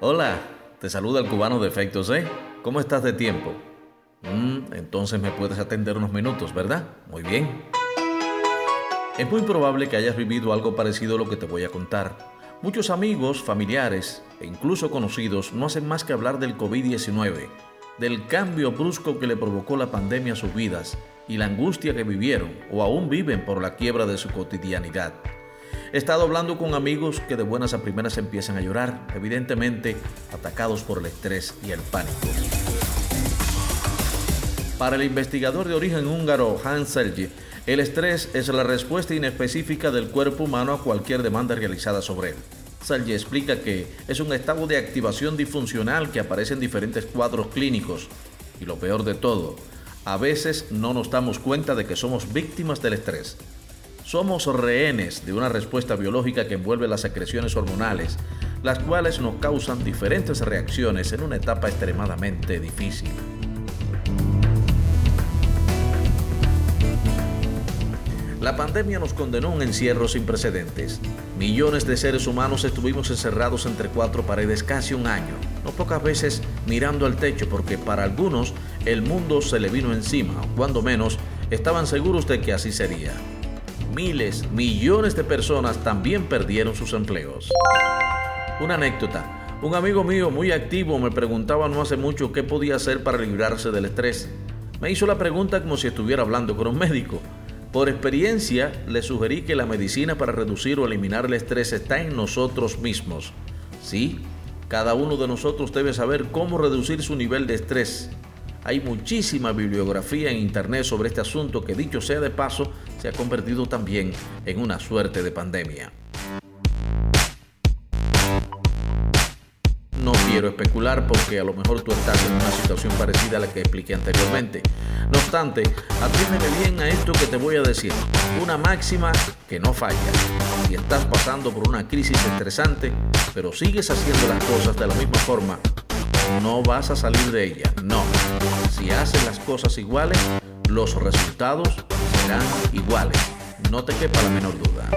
Hola, te saluda el cubano de Efectos ¿eh? ¿Cómo estás de tiempo? Mm, entonces me puedes atender unos minutos, ¿verdad? Muy bien. Es muy probable que hayas vivido algo parecido a lo que te voy a contar. Muchos amigos, familiares e incluso conocidos no hacen más que hablar del COVID-19, del cambio brusco que le provocó la pandemia a sus vidas y la angustia que vivieron o aún viven por la quiebra de su cotidianidad. Estado hablando con amigos que de buenas a primeras empiezan a llorar, evidentemente atacados por el estrés y el pánico. Para el investigador de origen húngaro Hans Selye, el estrés es la respuesta inespecífica del cuerpo humano a cualquier demanda realizada sobre él. Selye explica que es un estado de activación disfuncional que aparece en diferentes cuadros clínicos. Y lo peor de todo, a veces no nos damos cuenta de que somos víctimas del estrés. Somos rehenes de una respuesta biológica que envuelve las secreciones hormonales, las cuales nos causan diferentes reacciones en una etapa extremadamente difícil. La pandemia nos condenó a un encierro sin precedentes. Millones de seres humanos estuvimos encerrados entre cuatro paredes casi un año, no pocas veces mirando al techo porque para algunos el mundo se le vino encima, o cuando menos estaban seguros de que así sería miles, millones de personas también perdieron sus empleos. Una anécdota. Un amigo mío muy activo me preguntaba no hace mucho qué podía hacer para librarse del estrés. Me hizo la pregunta como si estuviera hablando con un médico. Por experiencia, le sugerí que la medicina para reducir o eliminar el estrés está en nosotros mismos. Sí, cada uno de nosotros debe saber cómo reducir su nivel de estrés. Hay muchísima bibliografía en Internet sobre este asunto que dicho sea de paso, se ha convertido también en una suerte de pandemia. No quiero especular porque a lo mejor tú estás en una situación parecida a la que expliqué anteriormente. No obstante, atiéndeme bien a esto que te voy a decir. Una máxima que no falla. Si estás pasando por una crisis estresante, pero sigues haciendo las cosas de la misma forma, no vas a salir de ella. No. Si haces las cosas iguales, los resultados iguales. No te quepa la menor duda.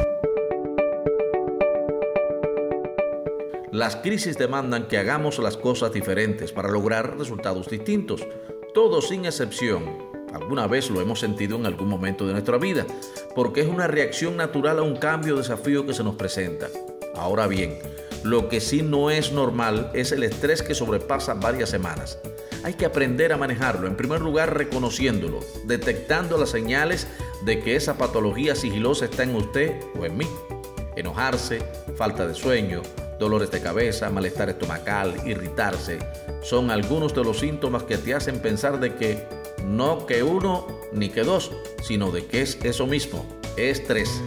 Las crisis demandan que hagamos las cosas diferentes para lograr resultados distintos. Todos sin excepción. Alguna vez lo hemos sentido en algún momento de nuestra vida, porque es una reacción natural a un cambio o desafío que se nos presenta. Ahora bien, lo que sí no es normal es el estrés que sobrepasa varias semanas. Hay que aprender a manejarlo, en primer lugar reconociéndolo, detectando las señales de que esa patología sigilosa está en usted o en mí. Enojarse, falta de sueño, dolores de cabeza, malestar estomacal, irritarse, son algunos de los síntomas que te hacen pensar de que no que uno ni que dos, sino de que es eso mismo, estrés.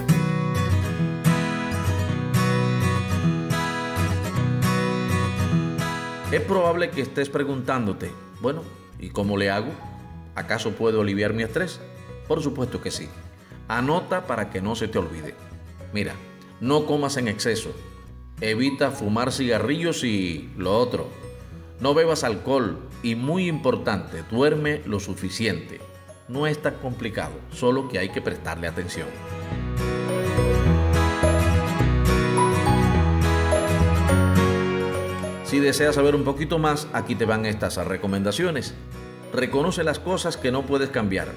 Es probable que estés preguntándote, bueno, ¿y cómo le hago? ¿Acaso puedo aliviar mi estrés? Por supuesto que sí. Anota para que no se te olvide. Mira, no comas en exceso. Evita fumar cigarrillos y lo otro. No bebas alcohol y muy importante, duerme lo suficiente. No es tan complicado, solo que hay que prestarle atención. Si deseas saber un poquito más, aquí te van estas recomendaciones. Reconoce las cosas que no puedes cambiar.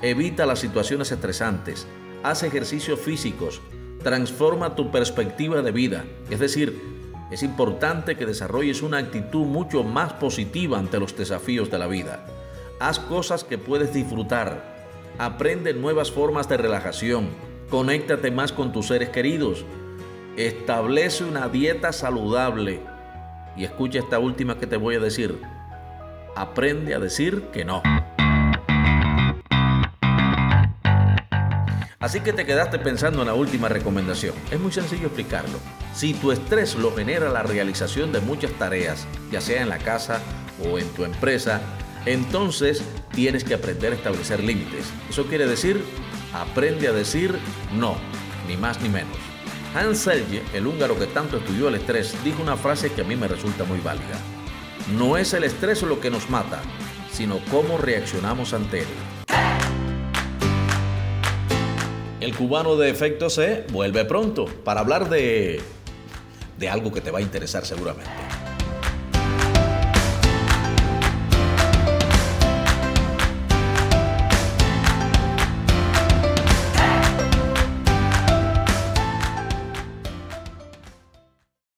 Evita las situaciones estresantes. Haz ejercicios físicos. Transforma tu perspectiva de vida. Es decir, es importante que desarrolles una actitud mucho más positiva ante los desafíos de la vida. Haz cosas que puedes disfrutar. Aprende nuevas formas de relajación. Conéctate más con tus seres queridos. Establece una dieta saludable y escucha esta última que te voy a decir. Aprende a decir que no. Así que te quedaste pensando en la última recomendación. Es muy sencillo explicarlo. Si tu estrés lo genera la realización de muchas tareas, ya sea en la casa o en tu empresa, entonces tienes que aprender a establecer límites. Eso quiere decir, aprende a decir no, ni más ni menos. Hans Selye, el húngaro que tanto estudió el estrés, dijo una frase que a mí me resulta muy válida. No es el estrés lo que nos mata, sino cómo reaccionamos ante él. El cubano de efecto C vuelve pronto para hablar de de algo que te va a interesar seguramente.